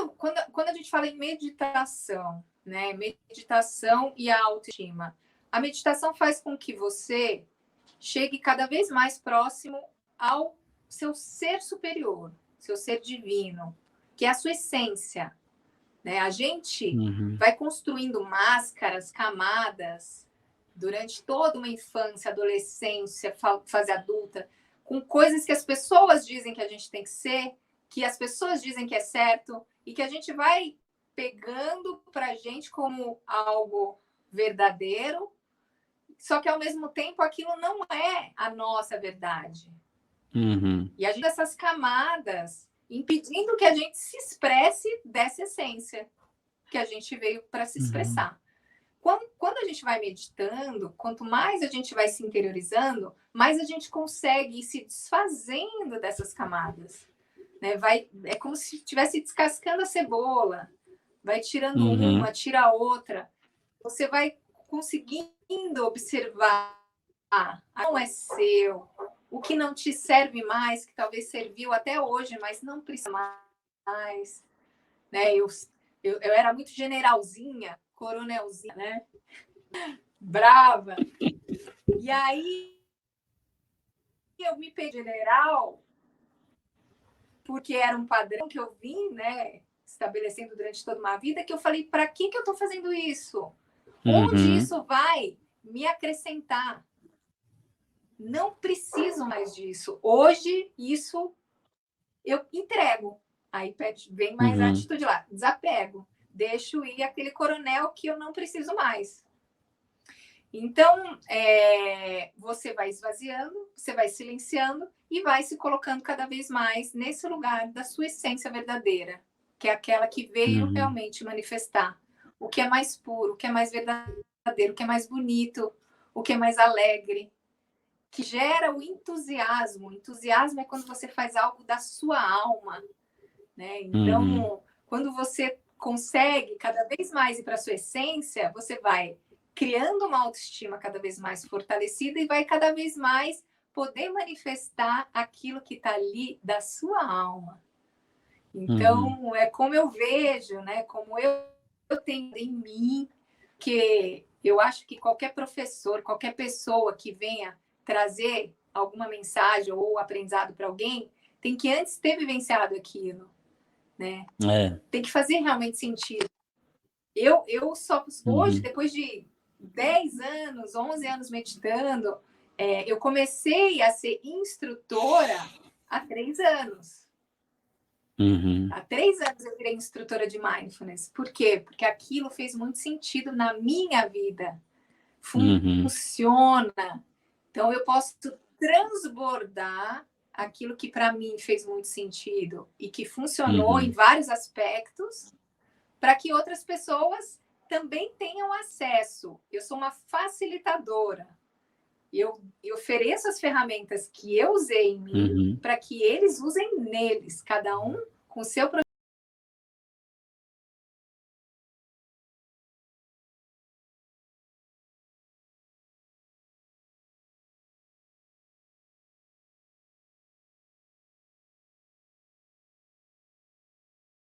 quando, quando, quando a gente fala em meditação, né? Meditação e a autoestima. A meditação faz com que você chegue cada vez mais próximo ao seu ser superior, seu ser divino, que é a sua essência. Né? A gente uhum. vai construindo máscaras, camadas, durante toda uma infância, adolescência, fase adulta, com coisas que as pessoas dizem que a gente tem que ser, que as pessoas dizem que é certo, e que a gente vai pegando para a gente como algo verdadeiro, só que ao mesmo tempo aquilo não é a nossa verdade. Uhum. E a gente essas camadas impedindo que a gente se expresse dessa essência que a gente veio para se uhum. expressar. Uhum. Quando, quando a gente vai meditando, quanto mais a gente vai se interiorizando, mais a gente consegue ir se desfazendo dessas camadas. Né? Vai, é como se estivesse descascando a cebola, vai tirando uhum. uma, tira a outra. Você vai conseguindo observar. Ah, não é seu, o que não te serve mais, que talvez serviu até hoje, mas não precisa mais. Né? Eu, eu, eu era muito generalzinha, coronelzinha, né? Brava. E aí eu me pedi general porque era um padrão que eu vim, né, estabelecendo durante toda uma vida, que eu falei, para que que eu estou fazendo isso? Uhum. Onde isso vai me acrescentar? Não preciso mais disso. Hoje, isso eu entrego. Aí vem mais uhum. a atitude lá, desapego. Deixo ir aquele coronel que eu não preciso mais. Então, é, você vai esvaziando, você vai silenciando e vai se colocando cada vez mais nesse lugar da sua essência verdadeira, que é aquela que veio uhum. realmente manifestar o que é mais puro, o que é mais verdadeiro, o que é mais bonito, o que é mais alegre, que gera o entusiasmo. O entusiasmo é quando você faz algo da sua alma, né? Então, uhum. quando você consegue cada vez mais ir para a sua essência, você vai criando uma autoestima cada vez mais fortalecida e vai cada vez mais poder manifestar aquilo que está ali da sua alma. Então, uhum. é como eu vejo, né? Como eu, eu tenho em mim, que eu acho que qualquer professor, qualquer pessoa que venha trazer alguma mensagem ou aprendizado para alguém, tem que antes ter vivenciado aquilo, né? É. Tem que fazer realmente sentido. Eu, eu só hoje, uhum. depois de 10 anos, 11 anos meditando, é, eu comecei a ser instrutora há três anos. Uhum. Há três anos eu virei instrutora de mindfulness. Por quê? Porque aquilo fez muito sentido na minha vida. Uhum. Funciona. Uhum. Então, eu posso transbordar aquilo que para mim fez muito sentido e que funcionou uhum. em vários aspectos para que outras pessoas também tenham acesso. Eu sou uma facilitadora. Eu, eu ofereço as ferramentas que eu usei em mim uhum. para que eles usem neles, cada um com seu